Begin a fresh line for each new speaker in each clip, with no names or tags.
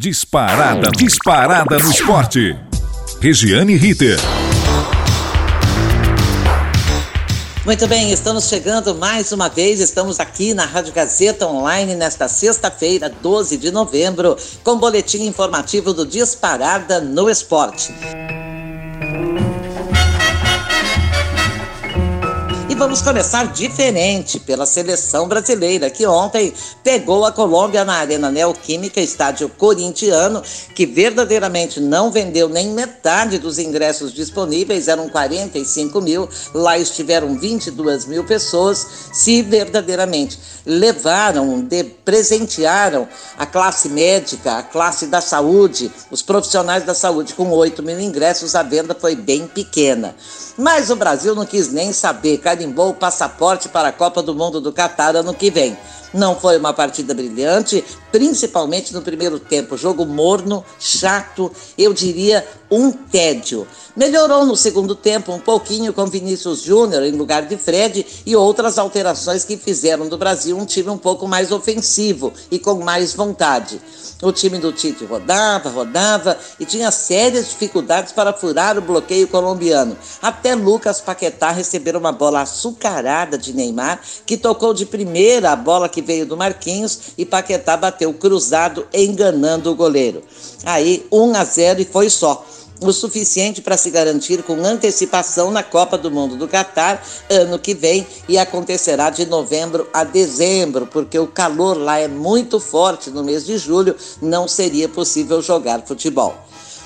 Disparada, disparada no esporte. Regiane Ritter.
Muito bem, estamos chegando mais uma vez. Estamos aqui na Rádio Gazeta Online nesta sexta-feira, 12 de novembro, com boletim informativo do Disparada no Esporte. Vamos começar diferente pela seleção brasileira, que ontem pegou a Colômbia na Arena Neoquímica, estádio corintiano, que verdadeiramente não vendeu nem metade dos ingressos disponíveis, eram 45 mil, lá estiveram 22 mil pessoas, se verdadeiramente levaram, de, presentearam a classe médica, a classe da saúde, os profissionais da saúde com 8 mil ingressos, a venda foi bem pequena. Mas o Brasil não quis nem saber, carimbou o passaporte para a Copa do Mundo do Catar ano que vem. Não foi uma partida brilhante, principalmente no primeiro tempo. Jogo morno, chato, eu diria um tédio. Melhorou no segundo tempo um pouquinho com Vinícius Júnior em lugar de Fred e outras alterações que fizeram do Brasil um time um pouco mais ofensivo e com mais vontade. O time do Tite rodava, rodava e tinha sérias dificuldades para furar o bloqueio colombiano. Até Lucas Paquetá receber uma bola açucarada de Neymar, que tocou de primeira a bola que veio do Marquinhos e Paquetá bateu cruzado, enganando o goleiro. Aí 1 a 0 e foi só o suficiente para se garantir com antecipação na Copa do Mundo do Catar ano que vem e acontecerá de novembro a dezembro, porque o calor lá é muito forte no mês de julho, não seria possível jogar futebol.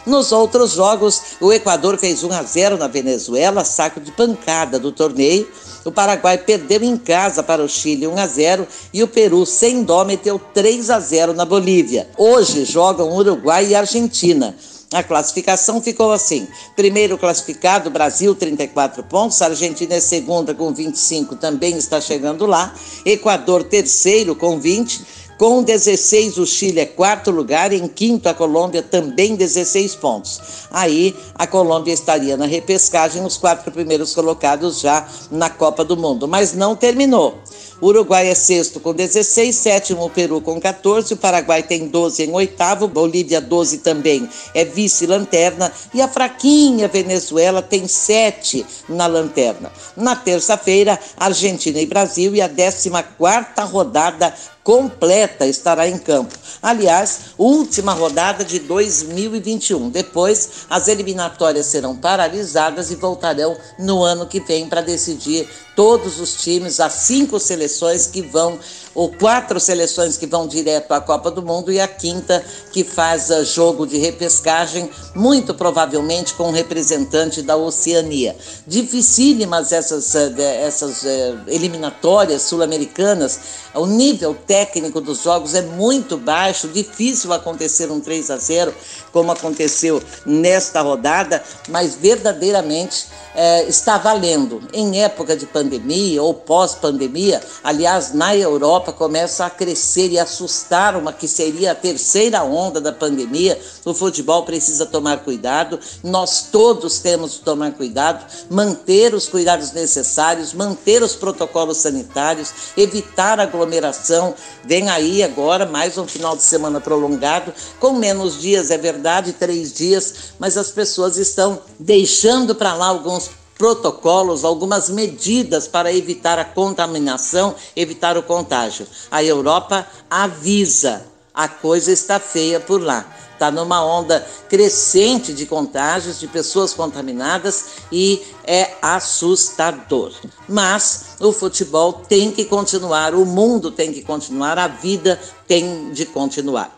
Nos outros jogos, o Equador fez 1 a 0 na Venezuela, saco de pancada do torneio. O Paraguai perdeu em casa para o Chile 1 a 0 e o Peru, sem dó, meteu 3 a 0 na Bolívia. Hoje jogam Uruguai e Argentina. A classificação ficou assim: primeiro classificado, Brasil, 34 pontos, Argentina é segunda com 25, também está chegando lá, Equador, terceiro com 20. Com 16, o Chile é quarto lugar, em quinto, a Colômbia também 16 pontos. Aí a Colômbia estaria na repescagem, os quatro primeiros colocados já na Copa do Mundo, mas não terminou. Uruguai é sexto com 16, sétimo o Peru com 14, o Paraguai tem 12 em oitavo, Bolívia 12 também é vice-lanterna e a fraquinha Venezuela tem 7 na lanterna. Na terça-feira, Argentina e Brasil e a 14 quarta rodada completa estará em campo. Aliás, última rodada de 2021. Depois, as eliminatórias serão paralisadas e voltarão no ano que vem para decidir todos os times, as cinco seleções que vão, ou quatro seleções que vão direto à Copa do Mundo e a quinta que faz uh, jogo de repescagem, muito provavelmente com um representante da Oceania. Dificílimas essas, uh, essas uh, eliminatórias sul-americanas, o nível técnico dos jogos é muito baixo, difícil acontecer um 3 a 0 como aconteceu nesta rodada, mas verdadeiramente é, está valendo. Em época de pandemia ou pós-pandemia, aliás, na Europa começa a crescer e assustar uma que seria a terceira onda da pandemia. O futebol precisa tomar cuidado, nós todos temos que tomar cuidado, manter os cuidados necessários, manter os protocolos sanitários, evitar aglomeração. Vem aí agora mais um final de semana prolongado, com menos dias, é verdade, três dias, mas as pessoas estão deixando para lá alguns protocolos, algumas medidas para evitar a contaminação, evitar o contágio. A Europa avisa, a coisa está feia por lá. Está numa onda crescente de contágios, de pessoas contaminadas e é assustador. Mas o futebol tem que continuar, o mundo tem que continuar, a vida tem de continuar.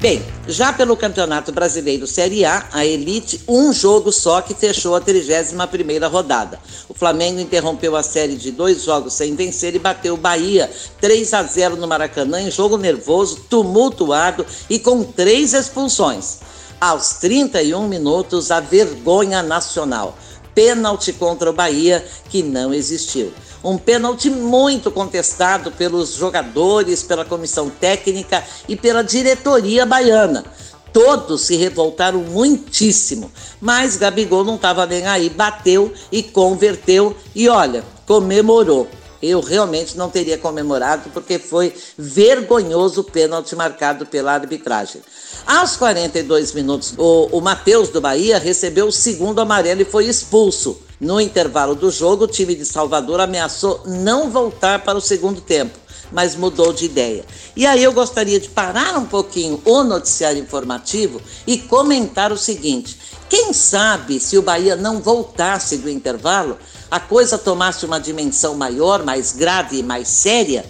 Bem, já pelo Campeonato Brasileiro Série A, a Elite, um jogo só que fechou a 31ª rodada. O Flamengo interrompeu a série de dois jogos sem vencer e bateu o Bahia 3 a 0 no Maracanã em jogo nervoso, tumultuado e com três expulsões. Aos 31 minutos, a vergonha nacional. Pênalti contra o Bahia que não existiu. Um pênalti muito contestado pelos jogadores, pela comissão técnica e pela diretoria baiana. Todos se revoltaram muitíssimo, mas Gabigol não estava nem aí, bateu e converteu e olha, comemorou. eu realmente não teria comemorado porque foi vergonhoso o pênalti marcado pela arbitragem. Aos 42 minutos, o, o Matheus do Bahia recebeu o segundo amarelo e foi expulso. No intervalo do jogo, o time de Salvador ameaçou não voltar para o segundo tempo, mas mudou de ideia. E aí eu gostaria de parar um pouquinho o noticiário informativo e comentar o seguinte: quem sabe se o Bahia não voltasse do intervalo, a coisa tomasse uma dimensão maior, mais grave e mais séria?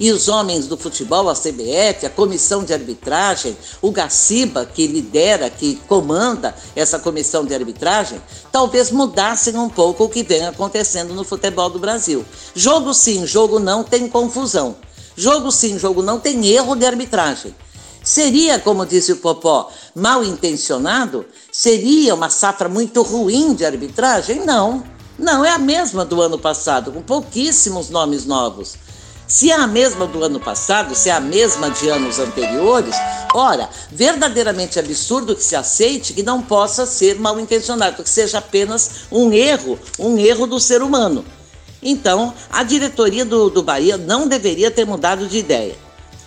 E os homens do futebol, a CBF, a comissão de arbitragem, o Gaciba, que lidera, que comanda essa comissão de arbitragem, talvez mudassem um pouco o que vem acontecendo no futebol do Brasil. Jogo sim, jogo não tem confusão. Jogo sim, jogo não tem erro de arbitragem. Seria, como disse o Popó, mal intencionado? Seria uma safra muito ruim de arbitragem? Não. Não, é a mesma do ano passado, com pouquíssimos nomes novos. Se é a mesma do ano passado, se é a mesma de anos anteriores, ora, verdadeiramente absurdo que se aceite que não possa ser mal intencionado, que seja apenas um erro, um erro do ser humano. Então, a diretoria do, do Bahia não deveria ter mudado de ideia.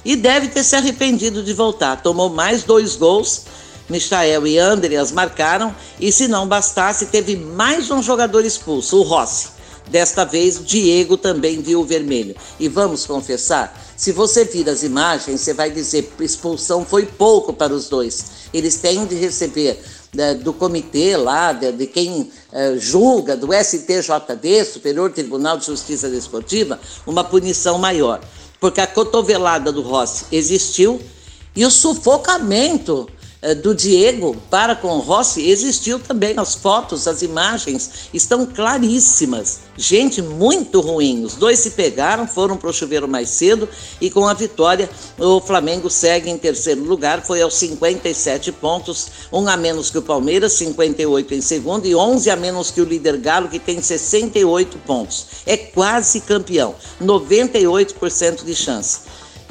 E deve ter se arrependido de voltar. Tomou mais dois gols, Michael e Andreas marcaram, e se não bastasse, teve mais um jogador expulso, o Rossi. Desta vez, Diego também viu o vermelho. E vamos confessar, se você vir as imagens, você vai dizer que expulsão foi pouco para os dois. Eles têm de receber né, do comitê lá, de, de quem eh, julga, do STJD, Superior Tribunal de Justiça Desportiva, uma punição maior. Porque a cotovelada do Rossi existiu e o sufocamento do Diego para com Rossi existiu também. As fotos, as imagens estão claríssimas. Gente muito ruim. Os dois se pegaram, foram para o chuveiro mais cedo e com a vitória o Flamengo segue em terceiro lugar. Foi aos 57 pontos, um a menos que o Palmeiras, 58 em segundo e 11 a menos que o líder Galo, que tem 68 pontos. É quase campeão, 98% de chance.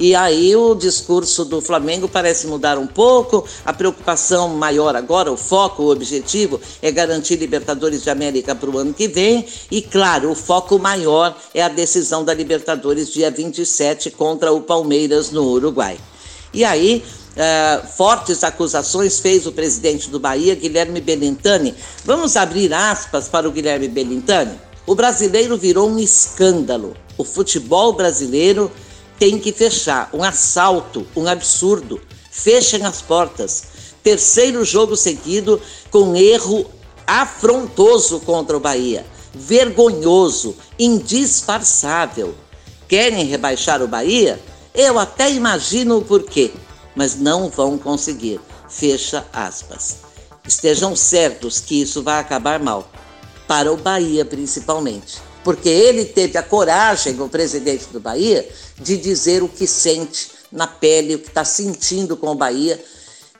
E aí o discurso do Flamengo parece mudar um pouco, a preocupação maior agora, o foco, o objetivo é garantir Libertadores de América para o ano que vem. E claro, o foco maior é a decisão da Libertadores dia 27 contra o Palmeiras no Uruguai. E aí, Uh, fortes acusações fez o presidente do Bahia, Guilherme Belintani. Vamos abrir aspas para o Guilherme Belintani? O brasileiro virou um escândalo. O futebol brasileiro tem que fechar. Um assalto, um absurdo. Fechem as portas. Terceiro jogo seguido com erro afrontoso contra o Bahia. Vergonhoso, indisfarçável. Querem rebaixar o Bahia? Eu até imagino o porquê, mas não vão conseguir. Fecha aspas. Estejam certos que isso vai acabar mal. Para o Bahia, principalmente porque ele teve a coragem, o presidente do Bahia, de dizer o que sente na pele, o que está sentindo com o Bahia,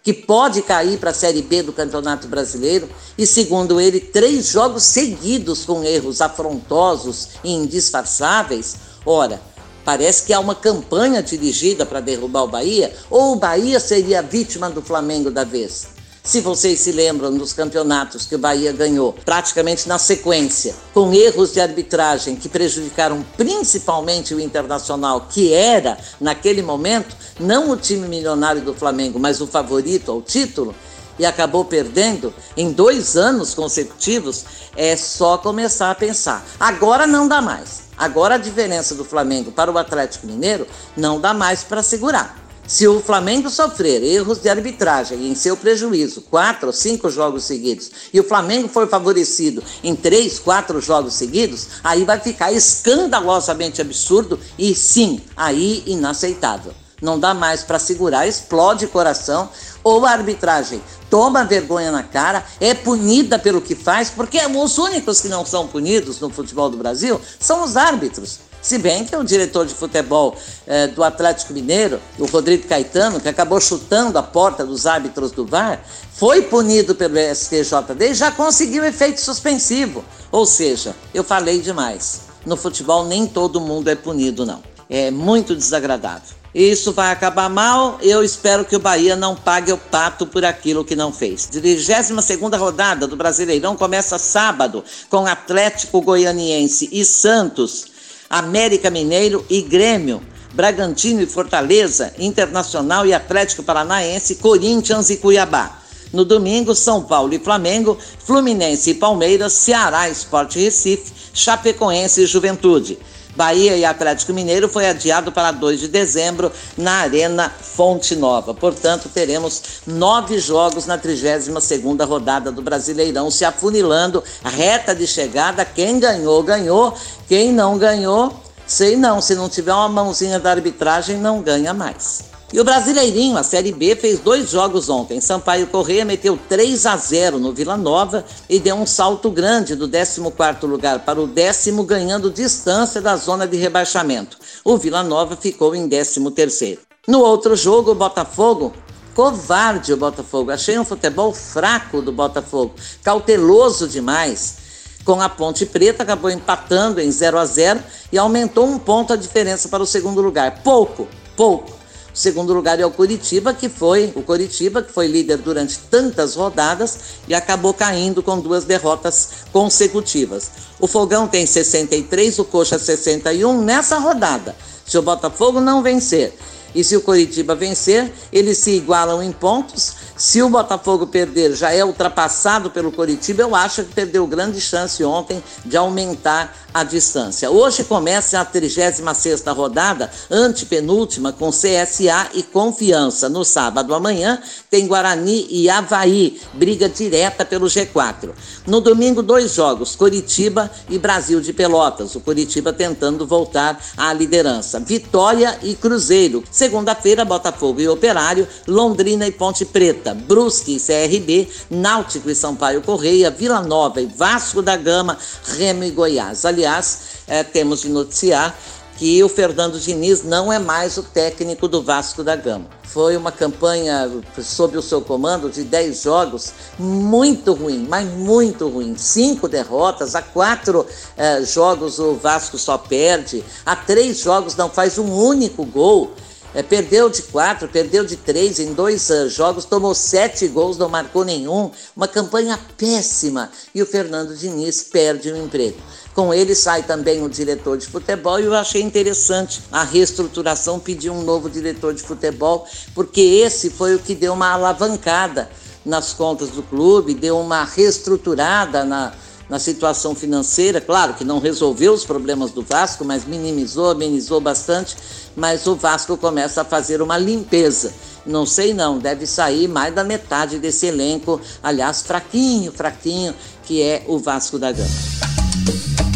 que pode cair para a Série B do Campeonato Brasileiro, e segundo ele, três jogos seguidos com erros afrontosos e indisfarçáveis. Ora, parece que há uma campanha dirigida para derrubar o Bahia, ou o Bahia seria a vítima do Flamengo da vez. Se vocês se lembram dos campeonatos que o Bahia ganhou, praticamente na sequência, com erros de arbitragem que prejudicaram principalmente o Internacional, que era, naquele momento, não o time milionário do Flamengo, mas o favorito ao título, e acabou perdendo em dois anos consecutivos, é só começar a pensar. Agora não dá mais. Agora a diferença do Flamengo para o Atlético Mineiro não dá mais para segurar. Se o Flamengo sofrer erros de arbitragem em seu prejuízo, quatro ou cinco jogos seguidos, e o Flamengo for favorecido em três, quatro jogos seguidos, aí vai ficar escandalosamente absurdo e sim, aí inaceitável. Não dá mais para segurar, explode coração, ou a arbitragem toma vergonha na cara, é punida pelo que faz, porque os únicos que não são punidos no futebol do Brasil são os árbitros. Se bem que o diretor de futebol eh, do Atlético Mineiro, o Rodrigo Caetano, que acabou chutando a porta dos árbitros do VAR, foi punido pelo STJD e já conseguiu efeito suspensivo. Ou seja, eu falei demais. No futebol nem todo mundo é punido, não. É muito desagradável. Isso vai acabar mal. Eu espero que o Bahia não pague o pato por aquilo que não fez. 22 rodada do Brasileirão começa sábado com Atlético Goianiense e Santos América Mineiro e Grêmio. Bragantino e Fortaleza, Internacional e Atlético Paranaense, Corinthians e Cuiabá. No domingo, São Paulo e Flamengo, Fluminense e Palmeiras, Ceará, Esporte Recife, Chapecoense e Juventude. Bahia e Atlético Mineiro foi adiado para 2 de dezembro na Arena Fonte Nova. Portanto, teremos nove jogos na 32ª rodada do Brasileirão se afunilando, reta de chegada, quem ganhou, ganhou, quem não ganhou, sei não, se não tiver uma mãozinha da arbitragem, não ganha mais. E o Brasileirinho, a Série B, fez dois jogos ontem. Sampaio Correia meteu 3 a 0 no Vila Nova e deu um salto grande do 14º lugar para o décimo, ganhando distância da zona de rebaixamento. O Vila Nova ficou em 13º. No outro jogo, o Botafogo covarde o Botafogo. Achei um futebol fraco do Botafogo, cauteloso demais. Com a Ponte Preta, acabou empatando em 0 a 0 e aumentou um ponto a diferença para o segundo lugar. Pouco, pouco. O segundo lugar é o Curitiba, que foi o Curitiba, que foi líder durante tantas rodadas e acabou caindo com duas derrotas consecutivas. O Fogão tem 63, o Coxa 61 nessa rodada. Se o Botafogo não vencer e se o Curitiba vencer, eles se igualam em pontos. Se o Botafogo perder, já é ultrapassado pelo Curitiba. Eu acho que perdeu grande chance ontem de aumentar a distância. Hoje começa a 36 rodada, antepenúltima, com CSA e Confiança. No sábado amanhã tem Guarani e Havaí, briga direta pelo G4. No domingo, dois jogos, Curitiba e Brasil de Pelotas. O Curitiba tentando voltar à liderança. Vitória e Cruzeiro. Segunda-feira, Botafogo e Operário, Londrina e Ponte Preta, Brusque e CRB, Náutico e Sampaio Correia, Vila Nova e Vasco da Gama, Remo e Goiás. Ali Aliás, é, temos de noticiar que o Fernando Diniz não é mais o técnico do Vasco da Gama. Foi uma campanha sob o seu comando de 10 jogos muito ruim, mas muito ruim. Cinco derrotas, a quatro eh, jogos o Vasco só perde, a três jogos não faz um único gol. É, perdeu de quatro, perdeu de três em dois uh, jogos, tomou sete gols, não marcou nenhum. Uma campanha péssima. E o Fernando Diniz perde o emprego. Com ele sai também o diretor de futebol e eu achei interessante a reestruturação, pedir um novo diretor de futebol, porque esse foi o que deu uma alavancada nas contas do clube, deu uma reestruturada na, na situação financeira. Claro que não resolveu os problemas do Vasco, mas minimizou, amenizou bastante. Mas o Vasco começa a fazer uma limpeza. Não sei não, deve sair mais da metade desse elenco, aliás, fraquinho, fraquinho, que é o Vasco da Gama.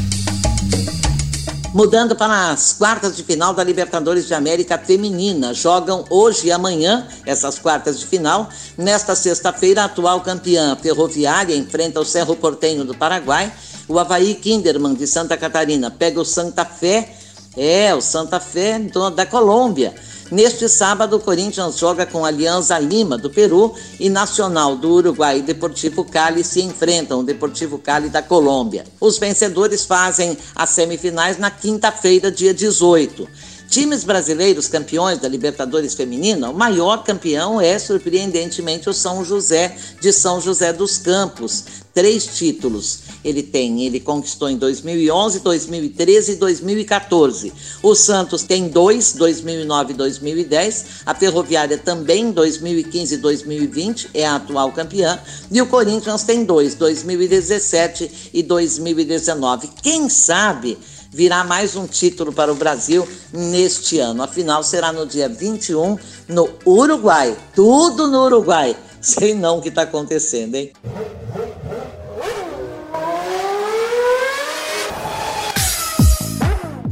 Mudando para as quartas de final da Libertadores de América Feminina. Jogam hoje e amanhã essas quartas de final. Nesta sexta-feira, a atual campeã ferroviária enfrenta o Cerro Portenho do Paraguai. O Havaí Kinderman de Santa Catarina pega o Santa Fé, é, o Santa Fé da Colômbia. Neste sábado, o Corinthians joga com Alianza Lima, do Peru, e Nacional do Uruguai e Deportivo Cali se enfrentam, o Deportivo Cali da Colômbia. Os vencedores fazem as semifinais na quinta-feira, dia 18. Times brasileiros campeões da Libertadores Feminina, o maior campeão é, surpreendentemente, o São José de São José dos Campos. Três títulos ele tem. Ele conquistou em 2011, 2013 e 2014. O Santos tem dois, 2009 e 2010. A Ferroviária também, 2015 e 2020, é a atual campeã. E o Corinthians tem dois, 2017 e 2019. Quem sabe virá mais um título para o Brasil neste ano. A final será no dia 21 no Uruguai. Tudo no Uruguai. Sei não o que está acontecendo, hein?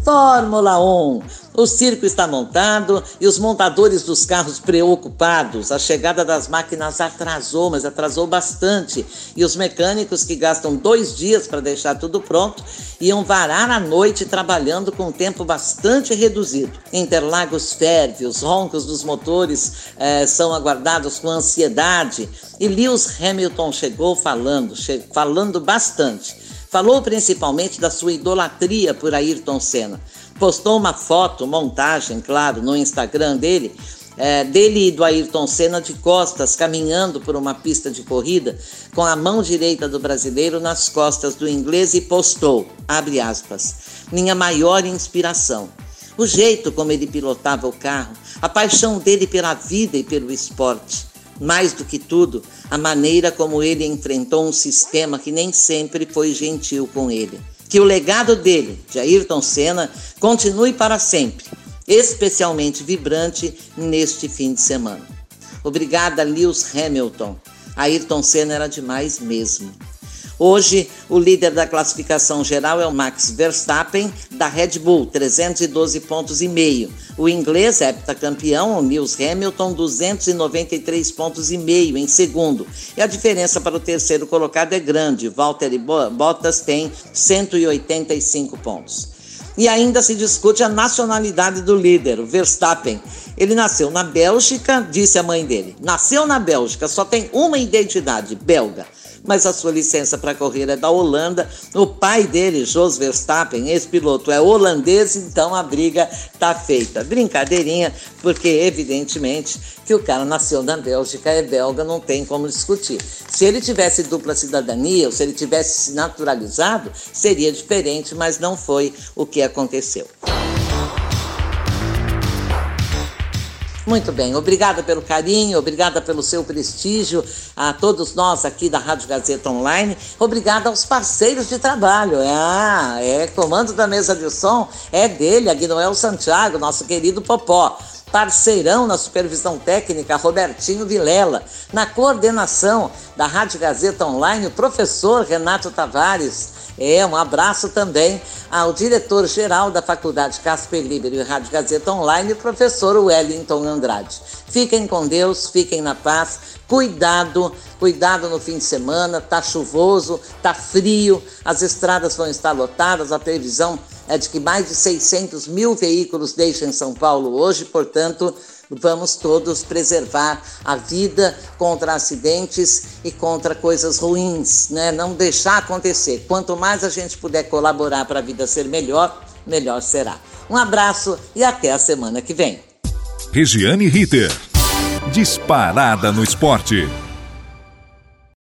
Fórmula 1. O circo está montado e os montadores dos carros preocupados. A chegada das máquinas atrasou, mas atrasou bastante. E os mecânicos que gastam dois dias para deixar tudo pronto iam varar a noite trabalhando com um tempo bastante reduzido. Interlagos ferve, os roncos dos motores eh, são aguardados com ansiedade. E Lewis Hamilton chegou falando, che falando bastante. Falou principalmente da sua idolatria por Ayrton Senna. Postou uma foto, montagem, claro, no Instagram dele, é, dele e do Ayrton Senna de costas, caminhando por uma pista de corrida, com a mão direita do brasileiro nas costas do inglês e postou, abre aspas, minha maior inspiração. O jeito como ele pilotava o carro, a paixão dele pela vida e pelo esporte. Mais do que tudo, a maneira como ele enfrentou um sistema que nem sempre foi gentil com ele. Que o legado dele, de Ayrton Senna, continue para sempre especialmente vibrante neste fim de semana. Obrigada, Lewis Hamilton. Ayrton Senna era demais mesmo. Hoje, o líder da classificação geral é o Max Verstappen, da Red Bull, 312 pontos e meio. O inglês, heptacampeão, o Lewis Hamilton, 293 pontos e meio em segundo. E a diferença para o terceiro colocado é grande. Valtteri Bottas tem 185 pontos. E ainda se discute a nacionalidade do líder, o Verstappen. Ele nasceu na Bélgica, disse a mãe dele. Nasceu na Bélgica, só tem uma identidade, belga mas a sua licença para correr é da Holanda. O pai dele, Jos Verstappen, ex-piloto, é holandês, então a briga tá feita. Brincadeirinha, porque evidentemente que o cara nasceu na Bélgica, é belga, não tem como discutir. Se ele tivesse dupla cidadania, ou se ele tivesse se naturalizado, seria diferente, mas não foi o que aconteceu. Muito bem, obrigada pelo carinho, obrigada pelo seu prestígio, a todos nós aqui da Rádio Gazeta Online, obrigada aos parceiros de trabalho. Ah, é comando da mesa de som, é dele, Agnoel Santiago, nosso querido Popó parceirão na supervisão técnica, Robertinho Vilela. Na coordenação da Rádio Gazeta Online, o professor Renato Tavares. É, um abraço também ao diretor-geral da Faculdade Casper Libero e Rádio Gazeta Online, o professor Wellington Andrade. Fiquem com Deus, fiquem na paz, cuidado, cuidado no fim de semana, tá chuvoso, tá frio, as estradas vão estar lotadas, a previsão é de que mais de 600 mil veículos deixem São Paulo hoje, portanto, vamos todos preservar a vida contra acidentes e contra coisas ruins, né? Não deixar acontecer. Quanto mais a gente puder colaborar para a vida ser melhor, melhor será. Um abraço e até a semana que vem.
Regiane Ritter. Disparada no esporte.